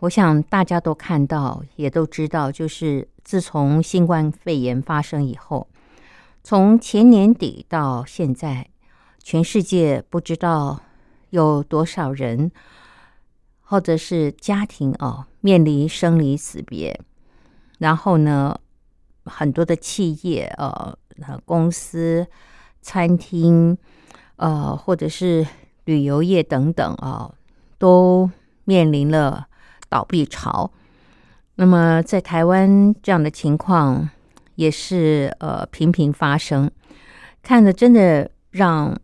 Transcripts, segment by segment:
我想大家都看到，也都知道，就是自从新冠肺炎发生以后，从前年底到现在，全世界不知道有多少人，或者是家庭哦，面临生离死别。然后呢，很多的企业呃，公司、餐厅，呃，或者是旅游业等等啊，都面临了。倒闭潮，那么在台湾这样的情况也是呃频频发生，看的真的让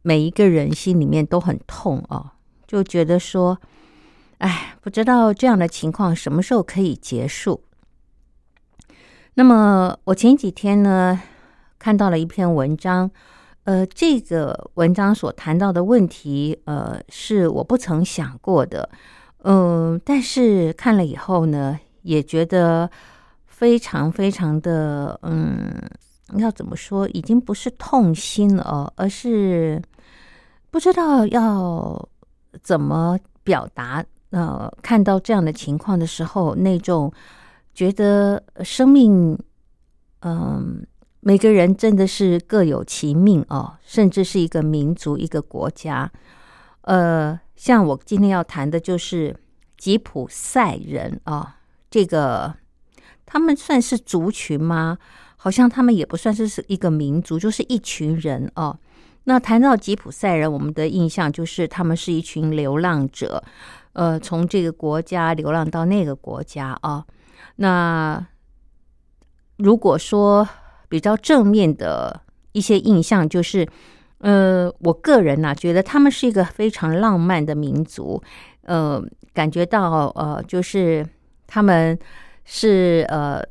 每一个人心里面都很痛哦，就觉得说，哎，不知道这样的情况什么时候可以结束。那么我前几天呢看到了一篇文章，呃，这个文章所谈到的问题，呃，是我不曾想过的。嗯，但是看了以后呢，也觉得非常非常的，嗯，要怎么说，已经不是痛心了，而是不知道要怎么表达。呃，看到这样的情况的时候，那种觉得生命，嗯，每个人真的是各有其命哦，甚至是一个民族、一个国家，呃。像我今天要谈的就是吉普赛人啊，这个他们算是族群吗？好像他们也不算是是一个民族，就是一群人哦。那谈到吉普赛人，我们的印象就是他们是一群流浪者，呃，从这个国家流浪到那个国家啊。那如果说比较正面的一些印象，就是。呃，我个人呢，觉得他们是一个非常浪漫的民族。呃，感觉到呃，就是他们是呃，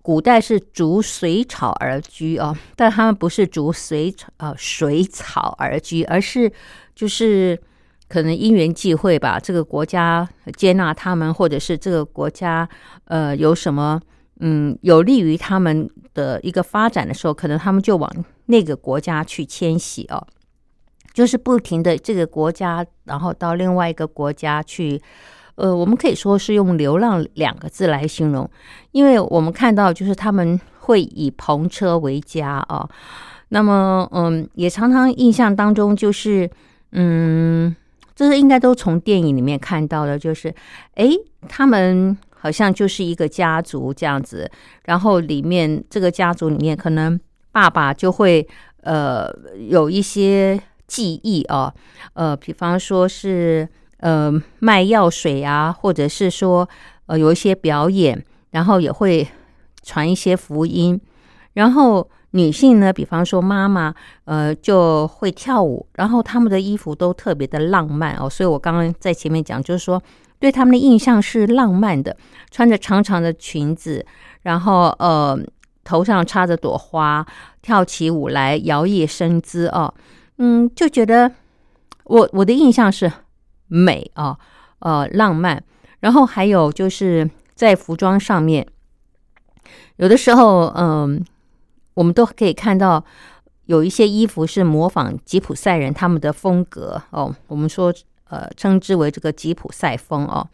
古代是逐水草而居哦，但他们不是逐水草呃水草而居，而是就是可能因缘际会吧，这个国家接纳他们，或者是这个国家呃有什么嗯有利于他们的一个发展的时候，可能他们就往。那个国家去迁徙哦，就是不停的这个国家，然后到另外一个国家去，呃，我们可以说是用“流浪”两个字来形容，因为我们看到就是他们会以篷车为家啊，那么嗯，也常常印象当中就是，嗯，这是应该都从电影里面看到的，就是哎，他们好像就是一个家族这样子，然后里面这个家族里面可能。爸爸就会呃有一些记忆啊，呃，比方说是呃卖药水啊，或者是说呃有一些表演，然后也会传一些福音。然后女性呢，比方说妈妈呃就会跳舞，然后他们的衣服都特别的浪漫哦。所以我刚刚在前面讲，就是说对他们的印象是浪漫的，穿着长长的裙子，然后呃。头上插着朵花，跳起舞来，摇曳身姿哦，嗯，就觉得我我的印象是美啊，呃，浪漫。然后还有就是在服装上面，有的时候，嗯，我们都可以看到有一些衣服是模仿吉普赛人他们的风格哦，我们说呃称之为这个吉普赛风哦，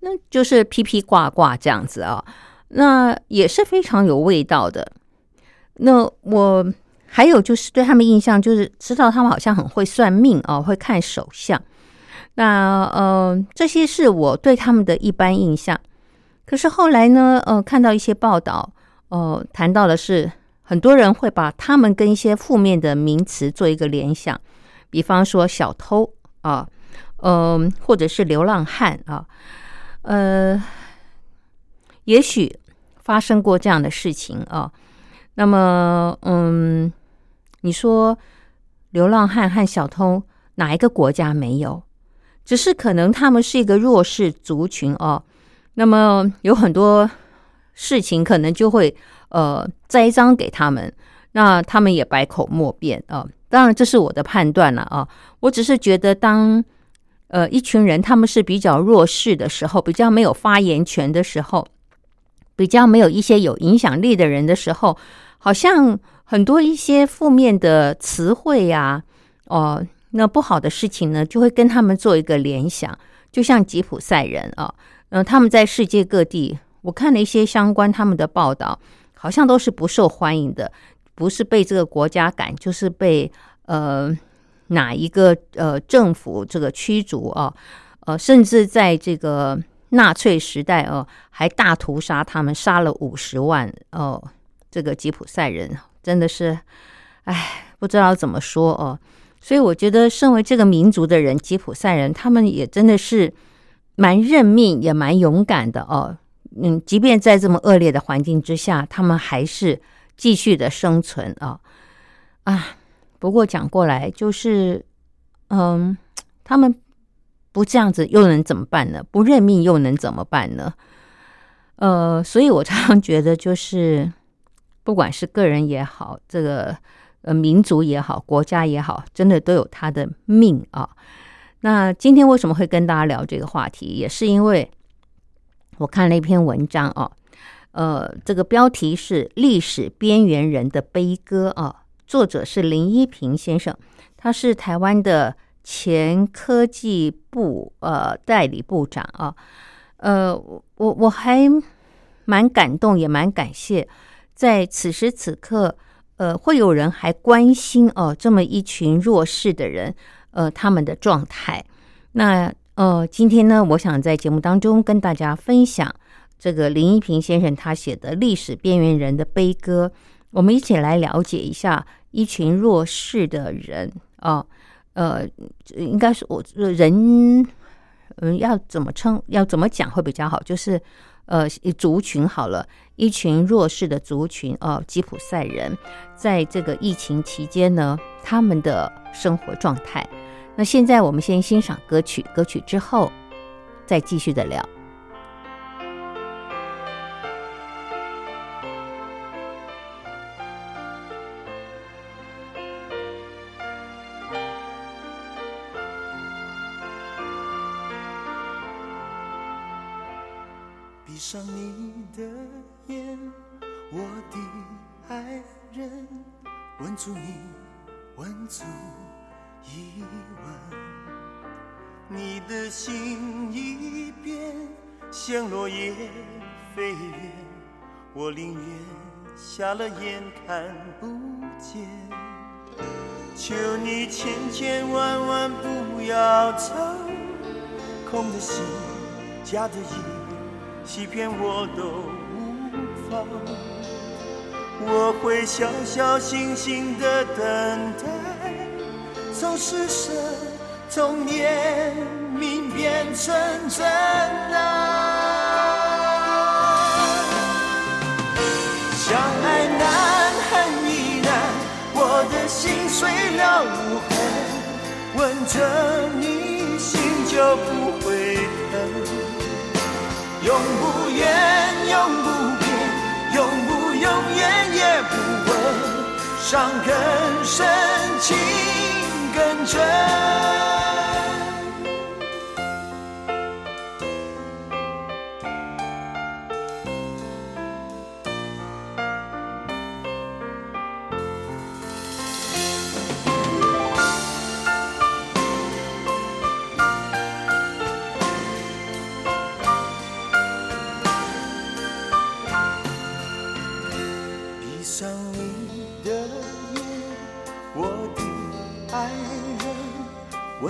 那就是披披挂挂这样子啊。那也是非常有味道的，那我还有就是对他们印象就是知道他们好像很会算命哦，会看手相。那呃，这些是我对他们的一般印象。可是后来呢，呃，看到一些报道，呃，谈到的是很多人会把他们跟一些负面的名词做一个联想，比方说小偷啊，嗯，或者是流浪汉啊，呃，也许发生过这样的事情啊。那么，嗯，你说流浪汉和小偷哪一个国家没有？只是可能他们是一个弱势族群哦。那么有很多事情可能就会呃栽赃给他们，那他们也百口莫辩啊。当然这是我的判断了啊。我只是觉得，当呃一群人他们是比较弱势的时候，比较没有发言权的时候，比较没有一些有影响力的人的时候，好像很多一些负面的词汇呀，哦，那不好的事情呢，就会跟他们做一个联想，就像吉普赛人啊。嗯，他们在世界各地，我看了一些相关他们的报道，好像都是不受欢迎的，不是被这个国家赶，就是被呃哪一个呃政府这个驱逐啊，呃，甚至在这个纳粹时代哦，还大屠杀他们，杀了五十万哦，这个吉普赛人真的是，哎，不知道怎么说哦，所以我觉得，身为这个民族的人，吉普赛人，他们也真的是。蛮认命，也蛮勇敢的哦。嗯，即便在这么恶劣的环境之下，他们还是继续的生存啊啊！不过讲过来，就是嗯，他们不这样子又能怎么办呢？不认命又能怎么办呢？呃，所以我常常觉得，就是不管是个人也好，这个呃民族也好，国家也好，真的都有他的命啊。那今天为什么会跟大家聊这个话题？也是因为我看了一篇文章哦，呃，这个标题是《历史边缘人的悲歌》啊，作者是林一平先生，他是台湾的前科技部呃代理部长啊，呃，我我还蛮感动，也蛮感谢，在此时此刻，呃，会有人还关心哦，这么一群弱势的人。呃，他们的状态。那呃，今天呢，我想在节目当中跟大家分享这个林一平先生他写的《历史边缘人的悲歌》，我们一起来了解一下一群弱势的人啊。呃应该是我人，嗯，要怎么称，要怎么讲会比较好？就是呃，族群好了，一群弱势的族群呃，吉普赛人，在这个疫情期间呢，他们的生活状态。那现在我们先欣赏歌曲，歌曲之后再继续的聊。一吻，你的心已变，像落叶飞远，我宁愿瞎了眼看不见。求你千千万万不要走，空的心，假的意，欺骗我都无妨。我会小小心心的等待。从是神，从念命变成真爱！相爱难，恨亦难，我的心碎了无痕，吻着你心就不会疼，永不怨，永不变，永不永远也不问，伤更深情。跟着。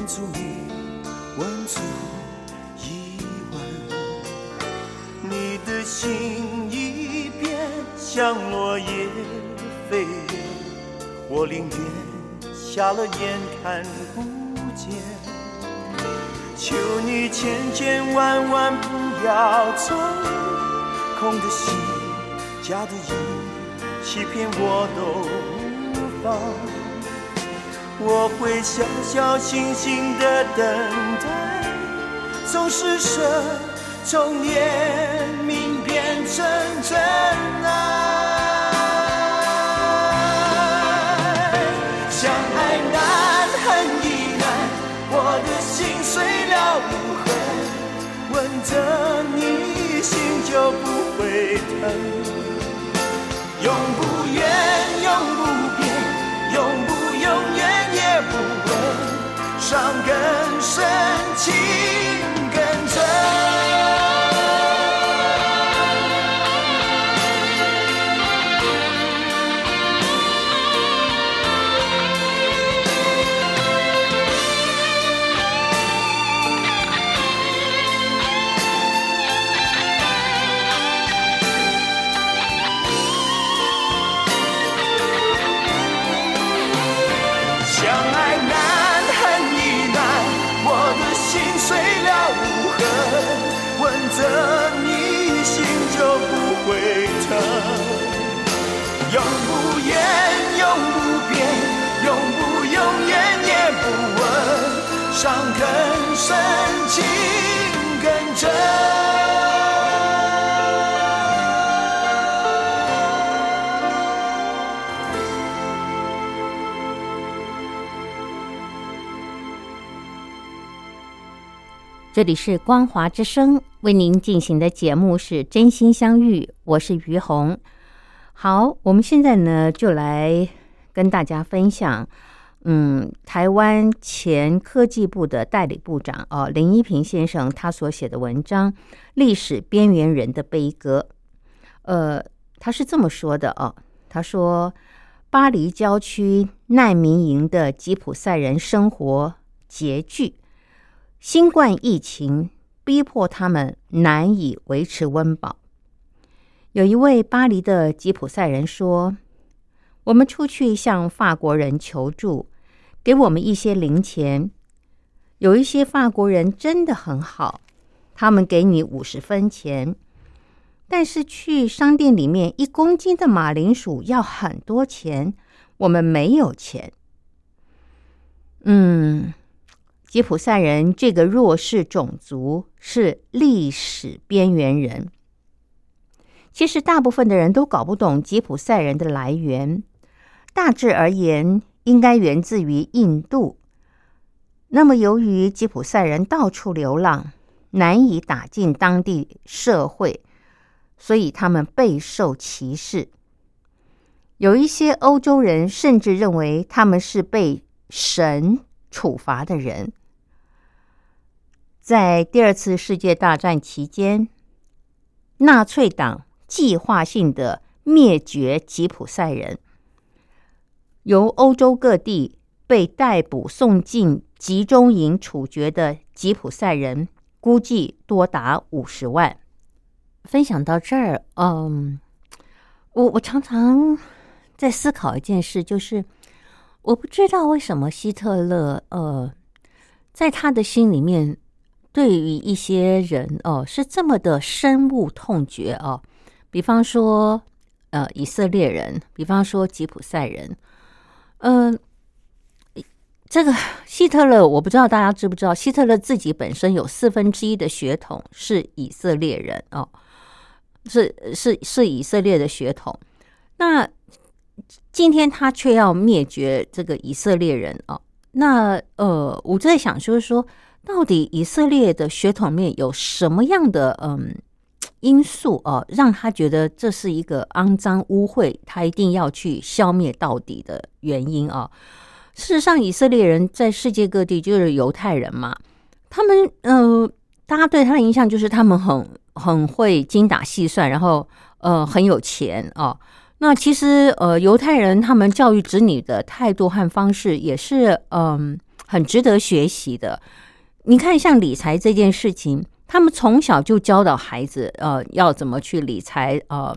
问出你，问出疑问。你的心已变，像落叶飞远，我宁愿瞎了眼看不见。求你千千万万不要走，空的心，假的意，欺骗我都无妨。我会小小心心的等待，从施舍，从怜悯变成真爱。相爱难，恨亦难，我的心碎了无痕，吻着你心就不会疼。永不远，永不伤更深，情深，情更真。这里是光华之声为您进行的节目是真心相遇，我是于红。好，我们现在呢就来跟大家分享，嗯，台湾前科技部的代理部长哦林一平先生他所写的文章《历史边缘人的悲歌》。呃，他是这么说的哦，他说巴黎郊区难民营的吉普赛人生活拮据。新冠疫情逼迫他们难以维持温饱。有一位巴黎的吉普赛人说：“我们出去向法国人求助，给我们一些零钱。有一些法国人真的很好，他们给你五十分钱，但是去商店里面一公斤的马铃薯要很多钱，我们没有钱。”嗯。吉普赛人这个弱势种族是历史边缘人。其实，大部分的人都搞不懂吉普赛人的来源。大致而言，应该源自于印度。那么，由于吉普赛人到处流浪，难以打进当地社会，所以他们备受歧视。有一些欧洲人甚至认为他们是被神处罚的人。在第二次世界大战期间，纳粹党计划性的灭绝吉普赛人，由欧洲各地被逮捕送进集中营处决的吉普赛人，估计多达五十万。分享到这儿，嗯，我我常常在思考一件事，就是我不知道为什么希特勒，呃，在他的心里面。对于一些人哦，是这么的深恶痛绝哦。比方说，呃，以色列人，比方说吉普赛人，嗯，这个希特勒，我不知道大家知不知道，希特勒自己本身有四分之一的血统是以色列人哦，是是是以色列的血统。那今天他却要灭绝这个以色列人哦，那呃，我在想就是说。到底以色列的血统面有什么样的嗯因素哦，让他觉得这是一个肮脏污秽，他一定要去消灭到底的原因啊？事实上，以色列人在世界各地就是犹太人嘛，他们嗯，大家对他的印象就是他们很很会精打细算，然后呃很有钱哦。那其实呃，犹太人他们教育子女的态度和方式也是嗯很值得学习的。你看，像理财这件事情，他们从小就教导孩子呃要怎么去理财呃，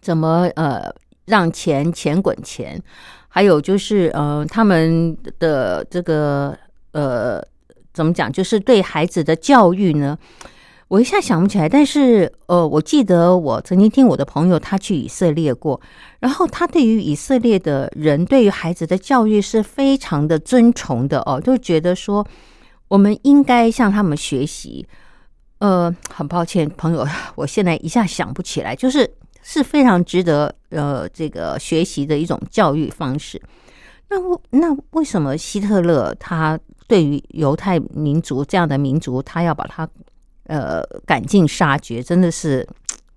怎么呃让钱钱滚钱，还有就是呃他们的这个呃怎么讲，就是对孩子的教育呢。我一下想不起来，但是呃，我记得我曾经听我的朋友他去以色列过，然后他对于以色列的人对于孩子的教育是非常的尊崇的哦，就觉得说我们应该向他们学习。呃，很抱歉，朋友，我现在一下想不起来，就是是非常值得呃这个学习的一种教育方式。那那为什么希特勒他对于犹太民族这样的民族，他要把他呃，赶尽杀绝，真的是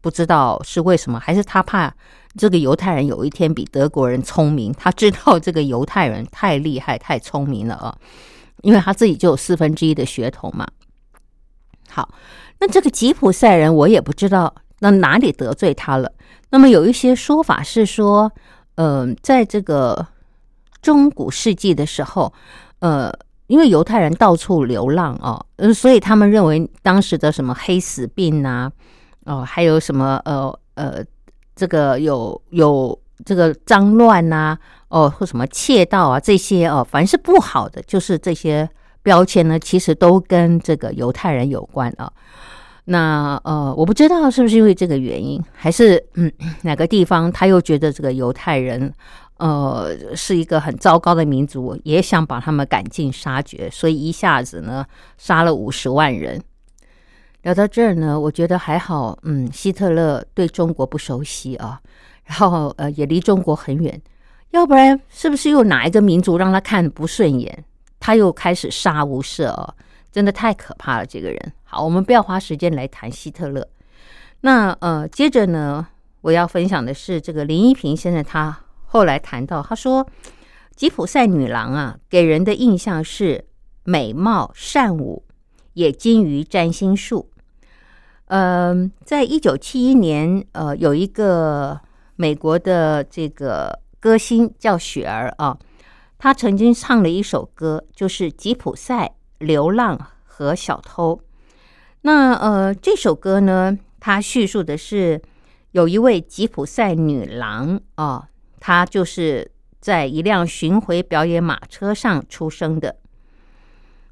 不知道是为什么，还是他怕这个犹太人有一天比德国人聪明？他知道这个犹太人太厉害、太聪明了啊，因为他自己就有四分之一的血统嘛。好，那这个吉普赛人，我也不知道那哪里得罪他了。那么有一些说法是说，嗯，在这个中古世纪的时候，呃。因为犹太人到处流浪哦，呃，所以他们认为当时的什么黑死病啊，哦，还有什么呃呃，这个有有这个脏乱呐，哦，或什么窃盗啊这些哦，凡是不好的，就是这些标签呢，其实都跟这个犹太人有关啊。那呃，我不知道是不是因为这个原因，还是嗯哪个地方他又觉得这个犹太人。呃，是一个很糟糕的民族，也想把他们赶尽杀绝，所以一下子呢杀了五十万人。聊到这儿呢，我觉得还好，嗯，希特勒对中国不熟悉啊，然后呃也离中国很远，要不然是不是又哪一个民族让他看不顺眼，他又开始杀无赦啊？真的太可怕了，这个人。好，我们不要花时间来谈希特勒。那呃，接着呢，我要分享的是这个林一平先生他。后来谈到，他说：“吉普赛女郎啊，给人的印象是美貌善舞，也精于占星术。嗯，在一九七一年，呃，有一个美国的这个歌星叫雪儿啊，他曾经唱了一首歌，就是《吉普赛流浪和小偷》。那呃，这首歌呢，它叙述的是有一位吉普赛女郎啊。”她就是在一辆巡回表演马车上出生的。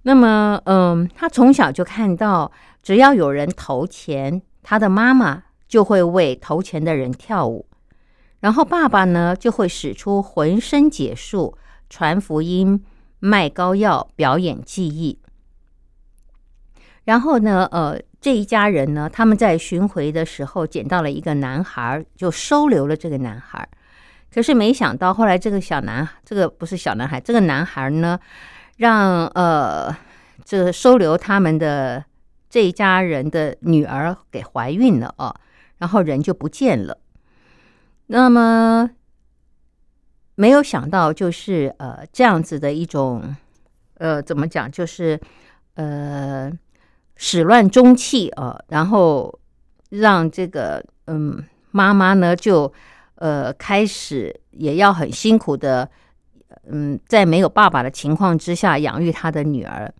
那么，嗯，他从小就看到，只要有人投钱，他的妈妈就会为投钱的人跳舞，然后爸爸呢就会使出浑身解数，传福音、卖膏药、表演技艺。然后呢，呃，这一家人呢，他们在巡回的时候捡到了一个男孩，就收留了这个男孩。可是没想到，后来这个小男，这个不是小男孩，这个男孩呢，让呃，这收留他们的这一家人的女儿给怀孕了哦，然后人就不见了。那么没有想到，就是呃这样子的一种呃怎么讲，就是呃始乱终弃啊，然后让这个嗯妈妈呢就。呃，开始也要很辛苦的，嗯，在没有爸爸的情况之下养育他的女儿，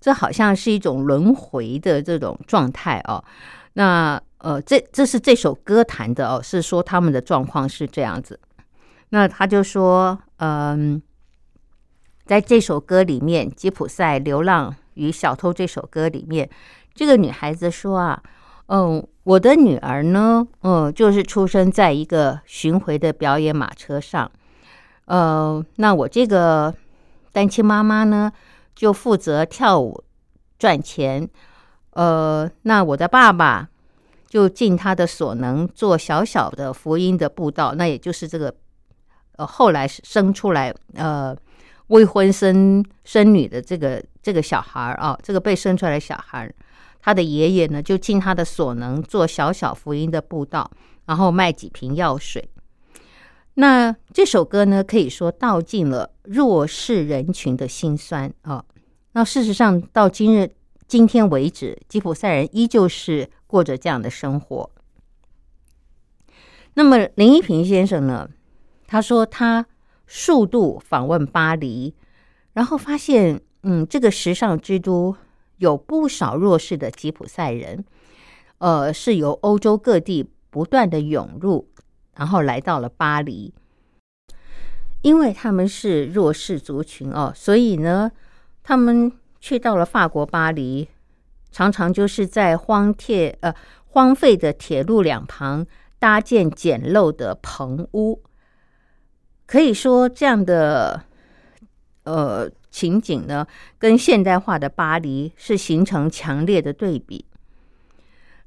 这好像是一种轮回的这种状态哦。那呃，这这是这首歌谈的哦，是说他们的状况是这样子。那他就说，嗯，在这首歌里面，《吉普赛流浪与小偷》这首歌里面，这个女孩子说啊。嗯，我的女儿呢，嗯，就是出生在一个巡回的表演马车上。呃，那我这个单亲妈妈呢，就负责跳舞赚钱。呃，那我的爸爸就尽他的所能做小小的福音的布道，那也就是这个呃后来生出来呃未婚生生女的这个这个小孩啊，这个被生出来的小孩。他的爷爷呢，就尽他的所能做小小福音的布道，然后卖几瓶药水。那这首歌呢，可以说道尽了弱势人群的辛酸啊。那事实上，到今日今天为止，吉普赛人依旧是过着这样的生活。那么林一平先生呢，他说他数度访问巴黎，然后发现，嗯，这个时尚之都有不少弱势的吉普赛人，呃，是由欧洲各地不断的涌入，然后来到了巴黎。因为他们是弱势族群哦，所以呢，他们去到了法国巴黎，常常就是在荒铁呃荒废的铁路两旁搭建简陋的棚屋。可以说，这样的呃情景呢，跟现代化的巴黎是形成强烈的对比。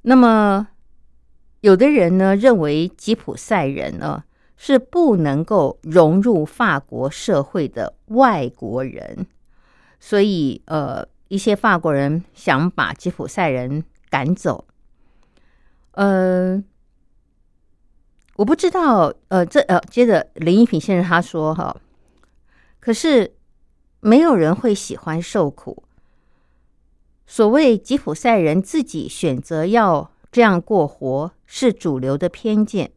那么，有的人呢认为吉普赛人呢。是不能够融入法国社会的外国人，所以呃，一些法国人想把吉普赛人赶走。呃，我不知道，呃，这呃，接着林一平先生他说哈，可是没有人会喜欢受苦。所谓吉普赛人自己选择要这样过活，是主流的偏见。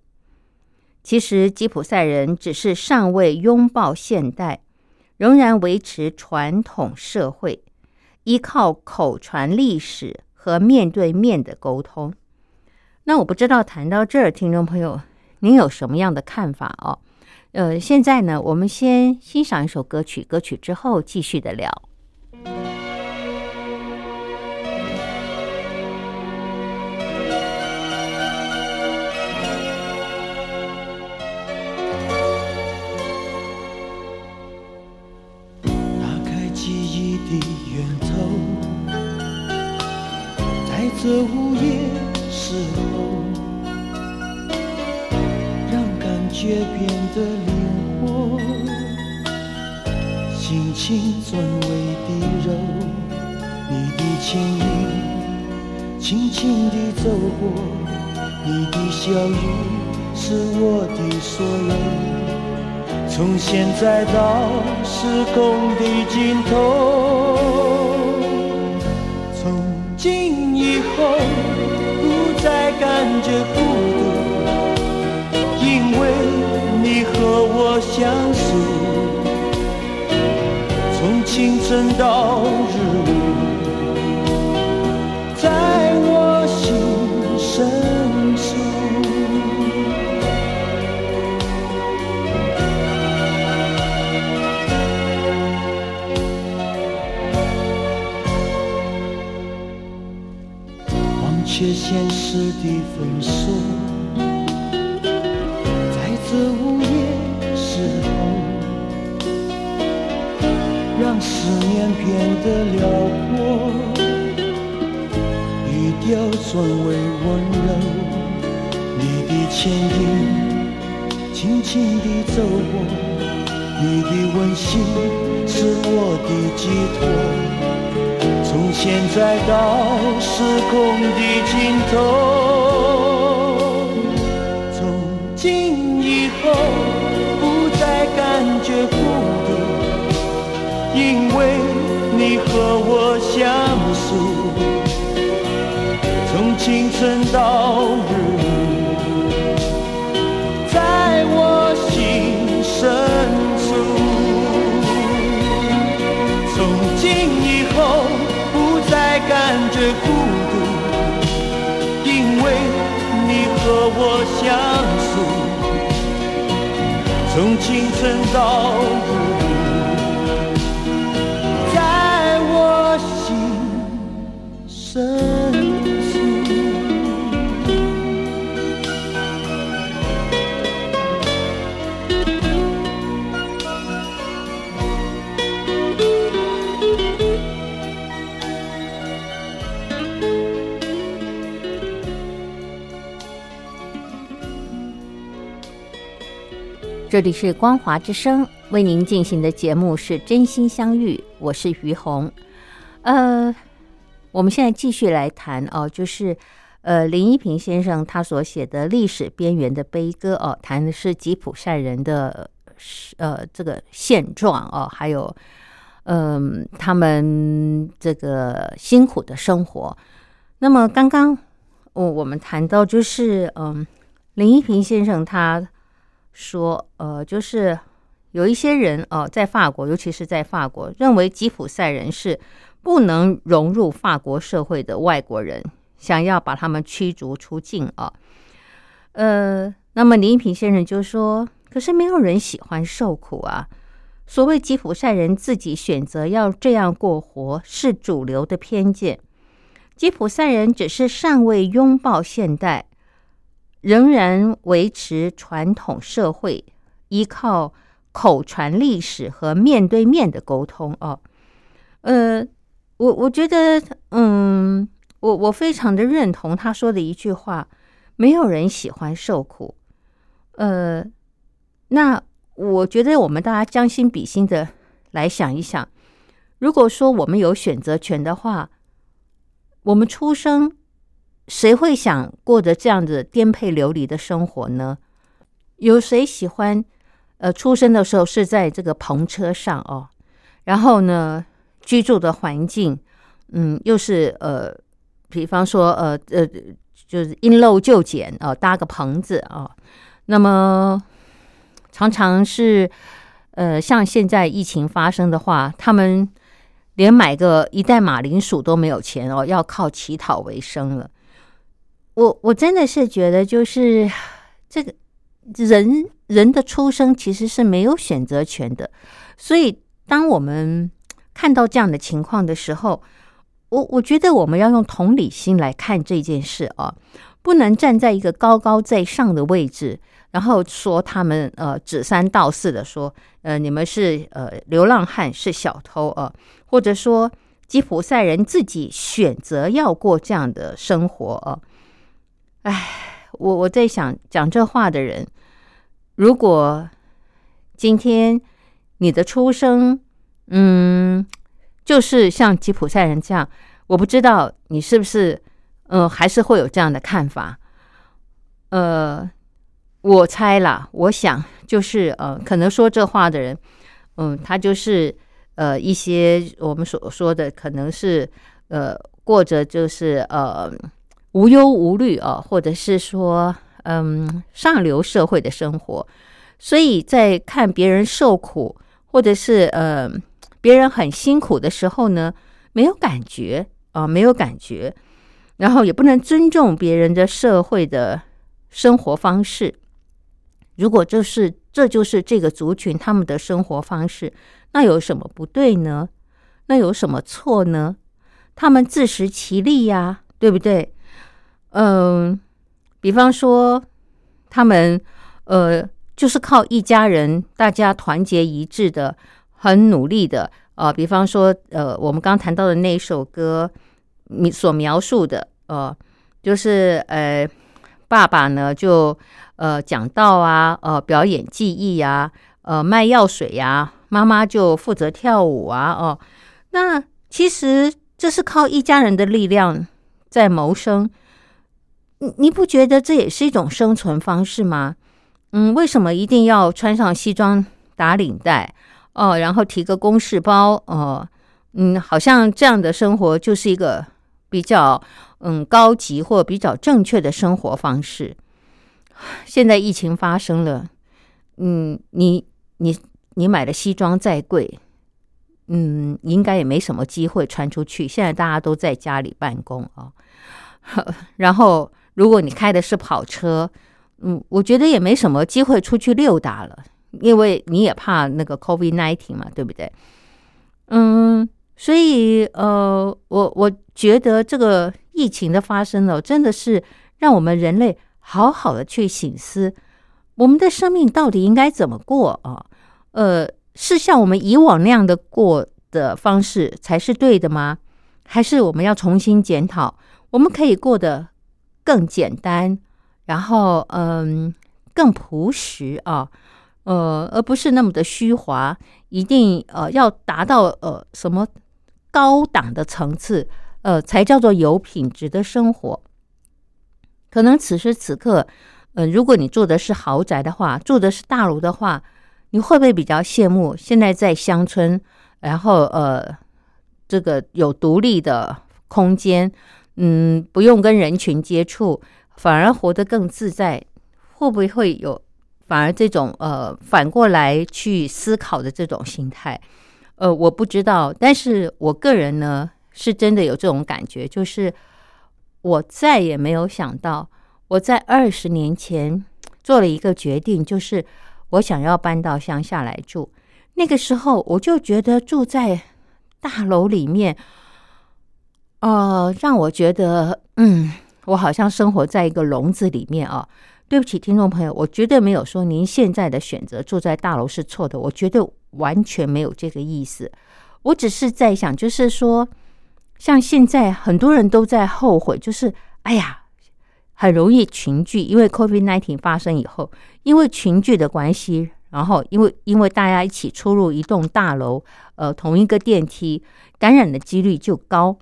其实，吉普赛人只是尚未拥抱现代，仍然维持传统社会，依靠口传历史和面对面的沟通。那我不知道谈到这儿，听众朋友，您有什么样的看法哦？呃，现在呢，我们先欣赏一首歌曲，歌曲之后继续的聊。打开记忆的源头，在这午夜时感觉变得灵活，心情转为低柔。你的轻语轻轻地走过，你的笑语是我的所有。从现在到时空的尽头。从今以后不再感觉孤你和我相守，从清晨到日暮，在我心深处。忘却现实的分调转为温柔。你的牵引，轻轻地走过，你的温馨是我的寄托。从现在到时空的尽头，从今以后不再感觉孤独，因为你和我相守，从清晨到日暮，在我心深处，从今以后不。再感觉孤独，因为你和我相守，从清晨到日这里是光华之声为您进行的节目是真心相遇，我是于红。呃，我们现在继续来谈哦，就是呃林一平先生他所写的历史边缘的悲歌哦，谈的是吉普赛人的呃这个现状哦，还有嗯他们这个辛苦的生活。那么刚刚我我们谈到就是嗯林一平先生他说，呃，就是有一些人哦、在法国，尤其是在法国，认为吉普赛人是不能融入法国社会的外国人，想要把他们驱逐出境啊。呃，那么林一平先生就说，可是没有人喜欢受苦啊。所谓吉普赛人自己选择要这样过活，是主流的偏见。吉普赛人只是尚未拥抱现代，仍然维持传统社会，依靠口传历史和面对面的沟通哦。呃，我我觉得，嗯，我我非常的认同他说的一句话：没有人喜欢受苦。呃，那。我觉得我们大家将心比心的来想一想，如果说我们有选择权的话，我们出生谁会想过着这样子颠沛流离的生活呢？有谁喜欢呃出生的时候是在这个篷车上哦，然后呢居住的环境嗯又是呃比方说呃呃就是因陋就简哦搭个棚子啊，那么。常常是，呃，像现在疫情发生的话，他们连买个一袋马铃薯都没有钱哦，要靠乞讨为生了。我我真的是觉得，就是这个人人的出生其实是没有选择权的。所以，当我们看到这样的情况的时候，我我觉得我们要用同理心来看这件事啊，不能站在一个高高在上的位置。然后说他们呃指三道四的说，呃你们是呃流浪汉是小偷啊，或者说吉普赛人自己选择要过这样的生活啊，哎，我我在想讲这话的人，如果今天你的出生，嗯，就是像吉普赛人这样，我不知道你是不是，嗯，还是会有这样的看法，呃。我猜啦，我想就是呃，可能说这话的人，嗯，他就是呃一些我们所说的，可能是呃过着就是呃无忧无虑啊，或者是说嗯上流社会的生活，所以在看别人受苦，或者是呃别人很辛苦的时候呢，没有感觉啊，没有感觉，然后也不能尊重别人的社会的生活方式。如果这是这就是这个族群他们的生活方式，那有什么不对呢？那有什么错呢？他们自食其力呀，对不对？嗯，比方说他们呃，就是靠一家人，大家团结一致的，很努力的啊。比方说呃，我们刚谈到的那一首歌，你所描述的呃，就是呃，爸爸呢就。呃，讲道啊，呃，表演技艺呀，呃，卖药水呀，妈妈就负责跳舞啊，哦，那其实这是靠一家人的力量在谋生，你你不觉得这也是一种生存方式吗？嗯，为什么一定要穿上西装打领带哦，然后提个公事包哦，嗯，好像这样的生活就是一个比较嗯高级或比较正确的生活方式。现在疫情发生了，嗯，你你你买的西装再贵，嗯，应该也没什么机会穿出去。现在大家都在家里办公啊，然后如果你开的是跑车，嗯，我觉得也没什么机会出去溜达了，因为你也怕那个 COVID nineteen 嘛，对不对？嗯，所以呃，我我觉得这个疫情的发生呢，真的是让我们人类。好好的去醒思，我们的生命到底应该怎么过啊？呃，是像我们以往那样的过的方式才是对的吗？还是我们要重新检讨？我们可以过得更简单，然后嗯，更朴实啊，呃，而不是那么的虚华，一定呃要达到呃什么高档的层次，呃，才叫做有品质的生活。可能此时此刻，呃，如果你住的是豪宅的话，住的是大楼的话，你会不会比较羡慕现在在乡村，然后呃，这个有独立的空间，嗯，不用跟人群接触，反而活得更自在，会不会有反而这种呃反过来去思考的这种心态？呃，我不知道，但是我个人呢是真的有这种感觉，就是我再也没有想到，我在二十年前做了一个决定，就是我想要搬到乡下来住。那个时候我就觉得住在大楼里面，呃，让我觉得，嗯，我好像生活在一个笼子里面啊。对不起，听众朋友，我绝对没有说您现在的选择住在大楼是错的，我觉得完全没有这个意思。我只是在想，就是说，像现在很多人都在后悔，就是哎呀，很容易群聚，因为 COVID-19 发生以后，因为群聚的关系，然后因为因为大家一起出入一栋大楼，呃，同一个电梯，感染的几率就高，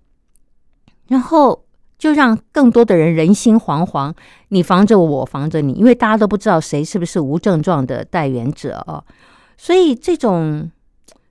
然后。就让更多的人人心惶惶，你防着我，我防着你，因为大家都不知道谁是不是无症状的带源者哦。所以这种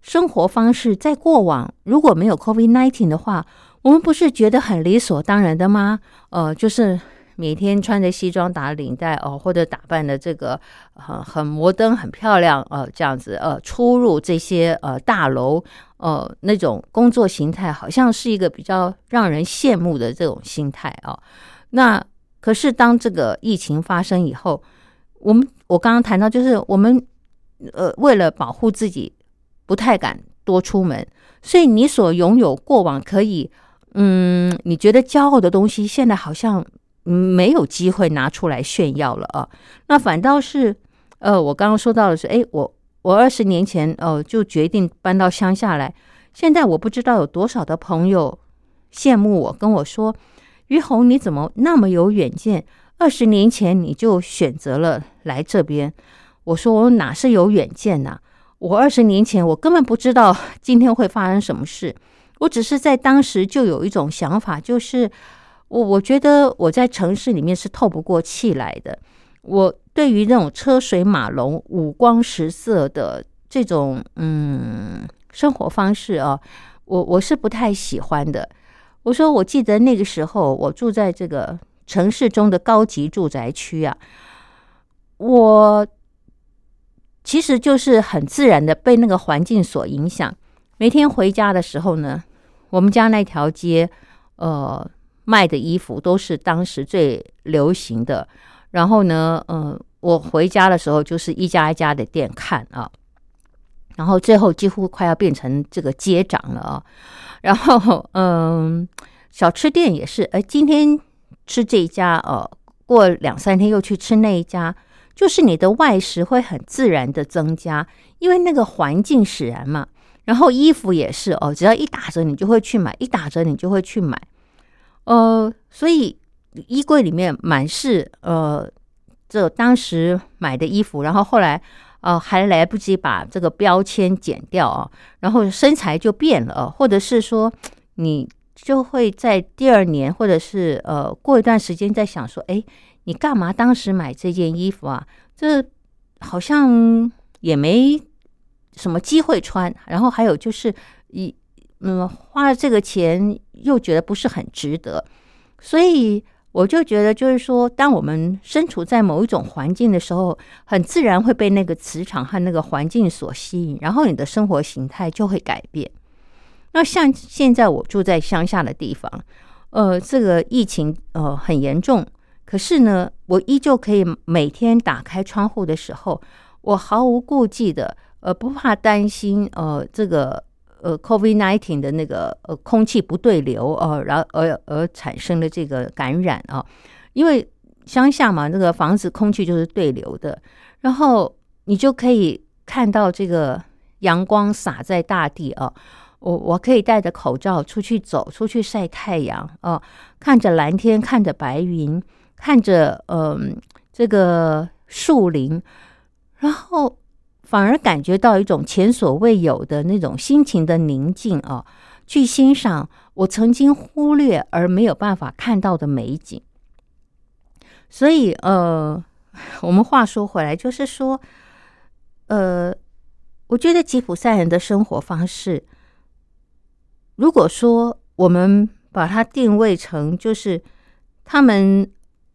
生活方式在过往如果没有 COVID-19 的话，我们不是觉得很理所当然的吗？呃，就是。每天穿着西装打领带哦，或者打扮的这个很很摩登、很漂亮呃，这样子呃，出入这些呃大楼呃那种工作形态，好像是一个比较让人羡慕的这种心态啊。那可是当这个疫情发生以后，我们我刚刚谈到，就是我们呃为了保护自己，不太敢多出门，所以你所拥有过往可以嗯你觉得骄傲的东西，现在好像。没有机会拿出来炫耀了啊！那反倒是，呃，我刚刚说到的是，哎，我我二十年前哦就决定搬到乡下来，现在我不知道有多少的朋友羡慕我，跟我说，于红你怎么那么有远见？二十年前你就选择了来这边。我说我哪是有远见呐？我二十年前我根本不知道 今天会发生什么事，我只是在当时就有一种想法，就是。我我觉得我在城市里面是透不过气来的。我对于那种车水马龙、五光十色的这种嗯生活方式啊，我我是不太喜欢的。我说，我记得那个时候我住在这个城市中的高级住宅区啊，我其实就是很自然的被那个环境所影响。每天回家的时候呢，我们家那条街，呃。卖的衣服都是当时最流行的，然后呢，嗯，我回家的时候就是一家一家的店看啊，然后最后几乎快要变成这个街长了啊，然后嗯，小吃店也是，哎，今天吃这一家，呃，过两三天又去吃那一家，就是你的外食会很自然的增加，因为那个环境使然嘛。然后衣服也是哦，只要一打折你就会去买，一打折你就会去买。呃，所以衣柜里面满是呃，这当时买的衣服，然后后来呃还来不及把这个标签剪掉啊，然后身材就变了，或者是说你就会在第二年或者是呃过一段时间在想说，哎，你干嘛当时买这件衣服啊？这好像也没什么机会穿，然后还有就是一。嗯，花了这个钱又觉得不是很值得，所以我就觉得，就是说，当我们身处在某一种环境的时候，很自然会被那个磁场和那个环境所吸引，然后你的生活形态就会改变。那像现在我住在乡下的地方，呃，这个疫情呃很严重，可是呢，我依旧可以每天打开窗户的时候，我毫无顾忌的，呃，不怕担心，呃，这个。呃，COVID nineteen 的那个呃空气不对流呃，然后而而产生的这个感染啊，因为乡下嘛，那个房子空气就是对流的，然后你就可以看到这个阳光洒在大地啊，我我可以戴着口罩出去走，出去晒太阳啊，看着蓝天，看着白云，看着嗯这个树林，然后。反而感觉到一种前所未有的那种心情的宁静啊，去欣赏我曾经忽略而没有办法看到的美景。所以，呃，我们话说回来，就是说，呃，我觉得吉普赛人的生活方式，如果说我们把它定位成就是他们，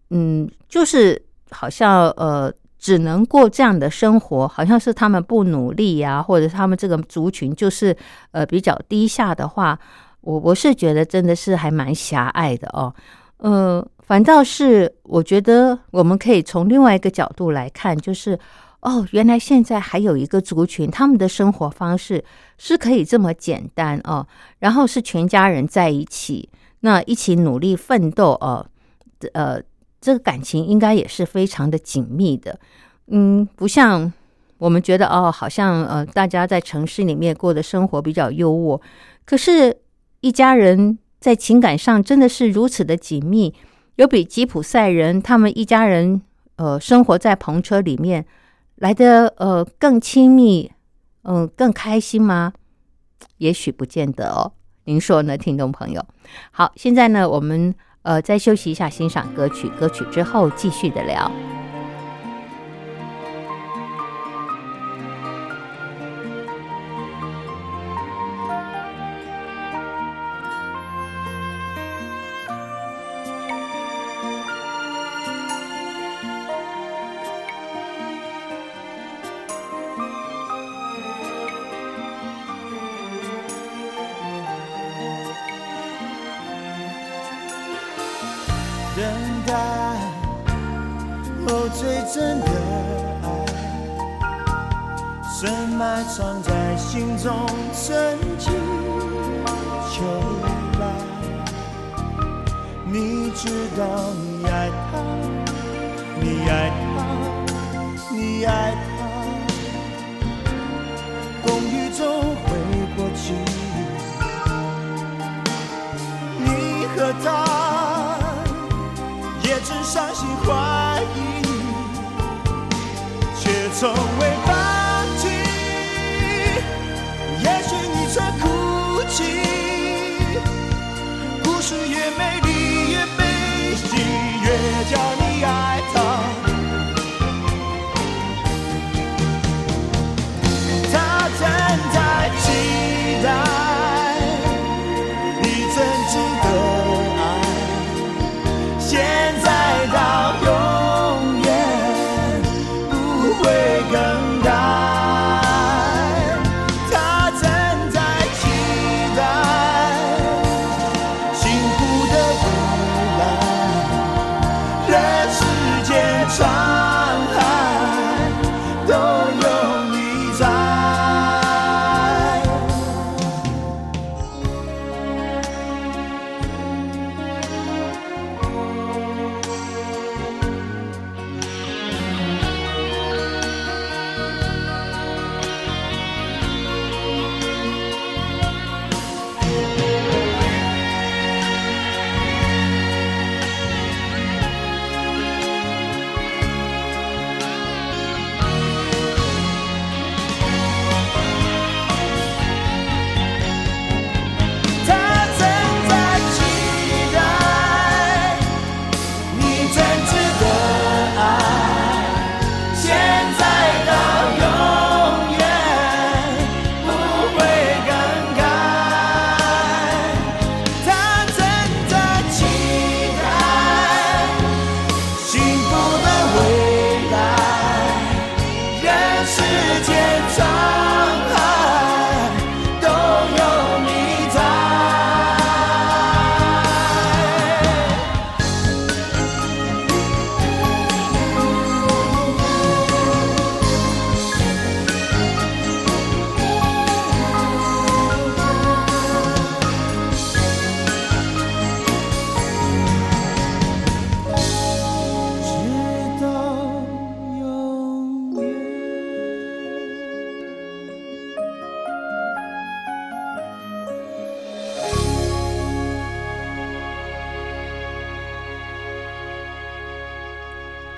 嗯，就是好像呃只能过这样的生活，好像是他们不努力呀，或者他们这个族群就是呃比较低下的话，我我是觉得真的是还蛮狭隘的哦。呃，反倒是我觉得我们可以从另外一个角度来看，就是哦，原来现在还有一个族群，他们的生活方式是可以这么简单哦，然后是全家人在一起，那一起努力奋斗哦，呃，这个感情应该也是非常的紧密的，嗯，不像我们觉得哦，好像呃，大家在城市里面过的生活比较优渥，可是，一家人。在情感上真的是如此的紧密，有比吉普赛人他们一家人呃生活在篷车里面来的呃更亲密，嗯更开心吗？也许不见得哦，您说呢，听众朋友？好，现在呢，我们呃再休息一下，欣赏歌曲，歌曲之后继续的聊。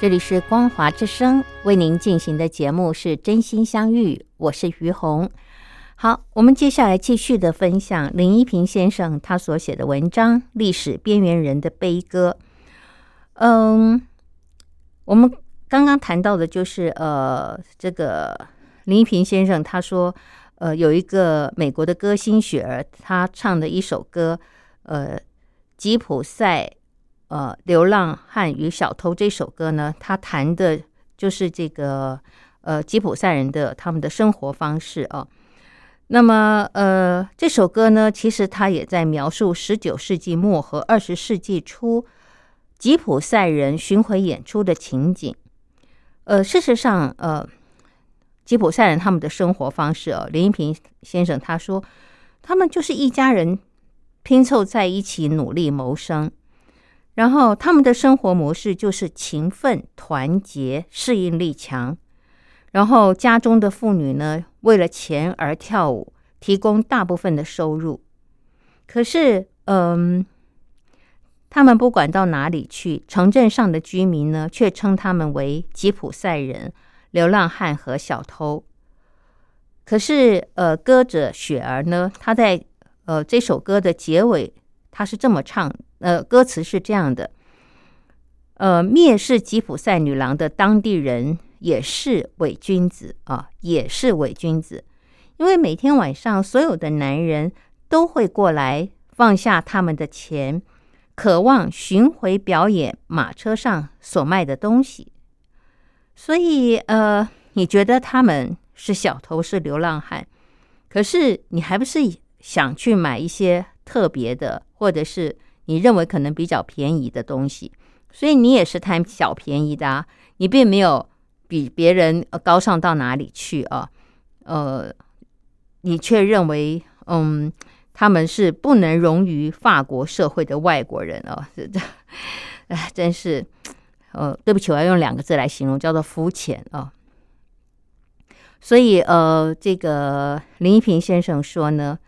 这里是光华之声为您进行的节目是真心相遇，我是于红。好，我们接下来继续的分享林一平先生他所写的文章《历史边缘人的悲歌》。嗯，我们刚刚谈到的就是呃，这个林一平先生他说，呃，有一个美国的歌星雪儿，她唱的一首歌，呃，吉普赛。呃《流浪汉与小偷》这首歌呢，它谈的就是这个呃吉普赛人的他们的生活方式啊。那么呃这首歌呢，其实它也在描述十九世纪末和二十世纪初吉普赛人巡回演出的情景。呃，事实上，呃，吉普赛人他们的生活方式哦，林一平先生他说，他们就是一家人拼凑在一起努力谋生。然后他们的生活模式就是勤奋、团结、适应力强。然后家中的妇女呢，为了钱而跳舞，提供大部分的收入。可是，嗯，他们不管到哪里去，城镇上的居民呢，却称他们为吉普赛人、流浪汉和小偷。可是，呃，歌者雪儿呢，他在呃这首歌的结尾，他是这么唱。呃，歌词是这样的：呃，蔑视吉普赛女郎的当地人也是伪君子啊，也是伪君子，因为每天晚上所有的男人都会过来放下他们的钱，渴望巡回表演马车上所卖的东西。所以，呃，你觉得他们是小偷，是流浪汉，可是你还不是想去买一些特别的，或者是？你认为可能比较便宜的东西，所以你也是贪小便宜的啊！你并没有比别人高尚到哪里去啊？呃，你却认为，嗯，他们是不能融于法国社会的外国人哦，是这，哎，真是，呃，对不起，我要用两个字来形容，叫做肤浅啊。所以，呃，这个林一平先生说呢，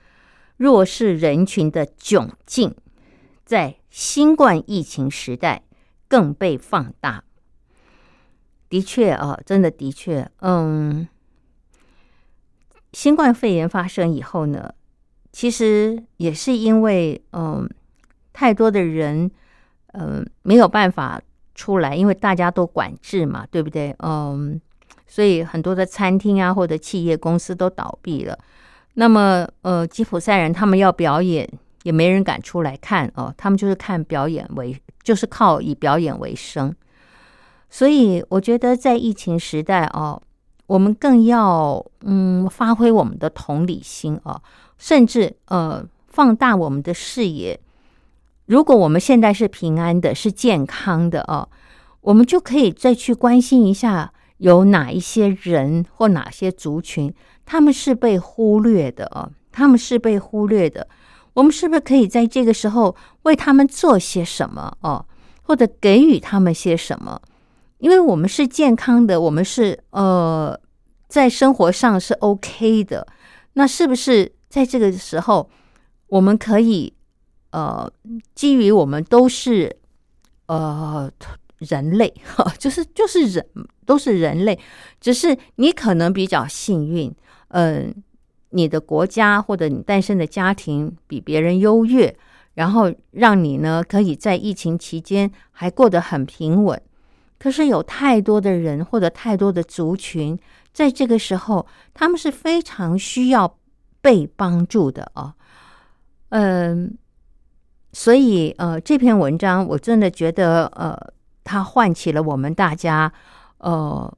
弱势人群的窘境。在新冠疫情时代，更被放大。的确啊，真的的确，嗯，新冠肺炎发生以后呢，其实也是因为，嗯，太多的人，嗯，没有办法出来，因为大家都管制嘛，对不对？嗯，所以很多的餐厅啊，或者企业公司都倒闭了。那么，呃，吉普赛人他们要表演。也没人敢出来看哦，他们就是看表演为，就是靠以表演为生。所以我觉得在疫情时代哦，我们更要嗯发挥我们的同理心哦，甚至呃放大我们的视野。如果我们现在是平安的、是健康的哦，我们就可以再去关心一下有哪一些人或哪些族群，他们是被忽略的哦，他们是被忽略的。我们是不是可以在这个时候为他们做些什么哦，或者给予他们些什么？因为我们是健康的，我们是呃在生活上是 OK 的，那是不是在这个时候我们可以呃基于我们都是呃人类哈，就是就是人都是人类，只是你可能比较幸运，嗯。你的国家或者你诞生的家庭比别人优越，然后让你呢可以在疫情期间还过得很平稳。可是有太多的人或者太多的族群，在这个时候他们是非常需要被帮助的啊。嗯，所以呃这篇文章我真的觉得呃它唤起了我们大家呃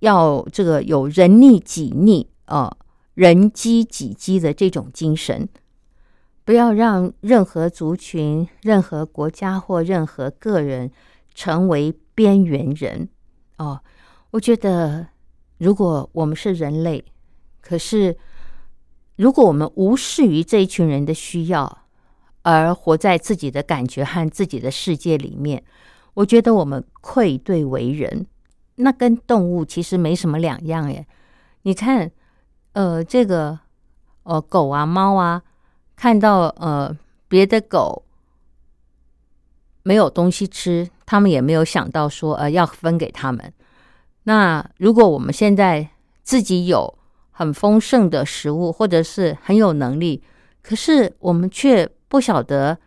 要这个有人逆己逆啊。人机己机的这种精神，不要让任何族群、任何国家或任何个人成为边缘人。哦，我觉得，如果我们是人类，可是如果我们无视于这一群人的需要，而活在自己的感觉和自己的世界里面，我觉得我们愧对为人，那跟动物其实没什么两样耶。你看。呃，这个呃，狗啊，猫啊，看到呃别的狗没有东西吃，他们也没有想到说呃要分给他们。那如果我们现在自己有很丰盛的食物，或者是很有能力，可是我们却不晓得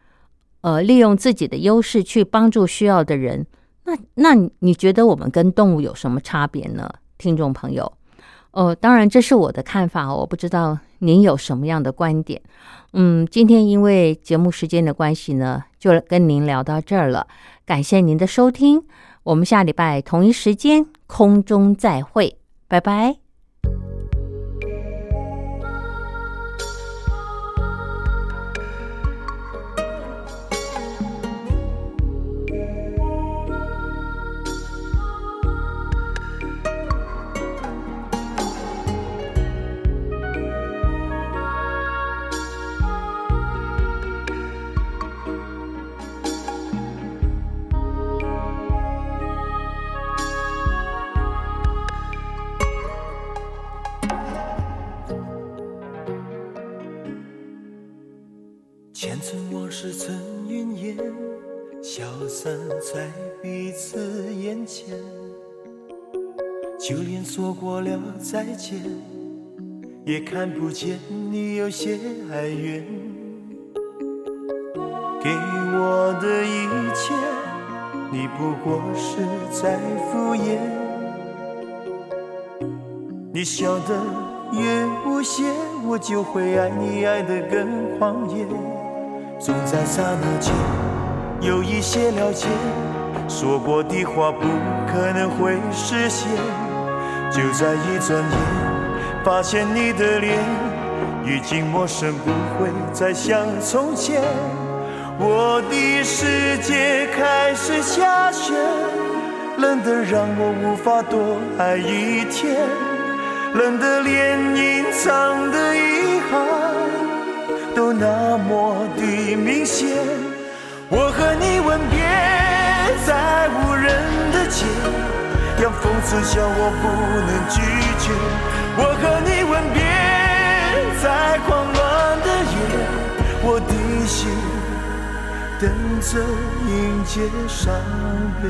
呃利用自己的优势去帮助需要的人，那那你觉得我们跟动物有什么差别呢，听众朋友？哦，当然这是我的看法，我不知道您有什么样的观点？嗯，今天因为节目时间的关系呢，就跟您聊到这儿了。感谢您的收听，我们下礼拜同一时间空中再会，拜拜。再见，也看不见你有些哀怨。给我的一切，你不过是在敷衍。你笑得越无邪，我就会爱你爱得更狂野。总在刹那间有一些了解，说过的话不可能会实现。就在一转眼，发现你的脸已经陌生，不会再像从前。我的世界开始下雪，冷得让我无法多爱一天，冷得连隐藏的遗憾都那么的明显。我和你吻别在无人的街，让风刺笑我不能拒绝。我和你吻别在狂乱的夜，我的心。等着迎接伤悲。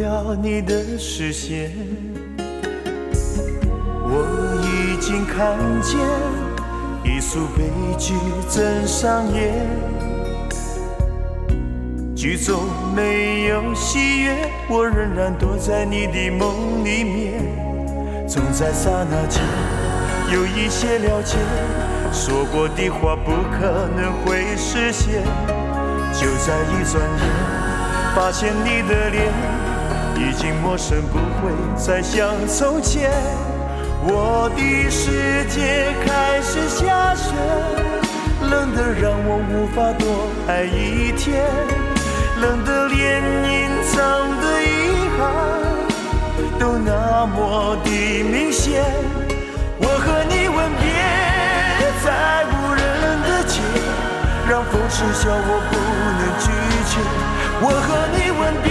了你的视线。我已经看见一出悲剧正上演，剧中没有喜悦，我仍然躲在你的梦里面。总在刹那间有一些了解，说过的话不可能会实现。就在一转眼，发现你的脸已经陌生，不会再像从前。我的世界开始下雪，冷得让我无法多爱一天，冷得连隐藏的遗憾。都那么的明显，我和你吻别在无人的街，让风痴笑我不能拒绝。我和你吻别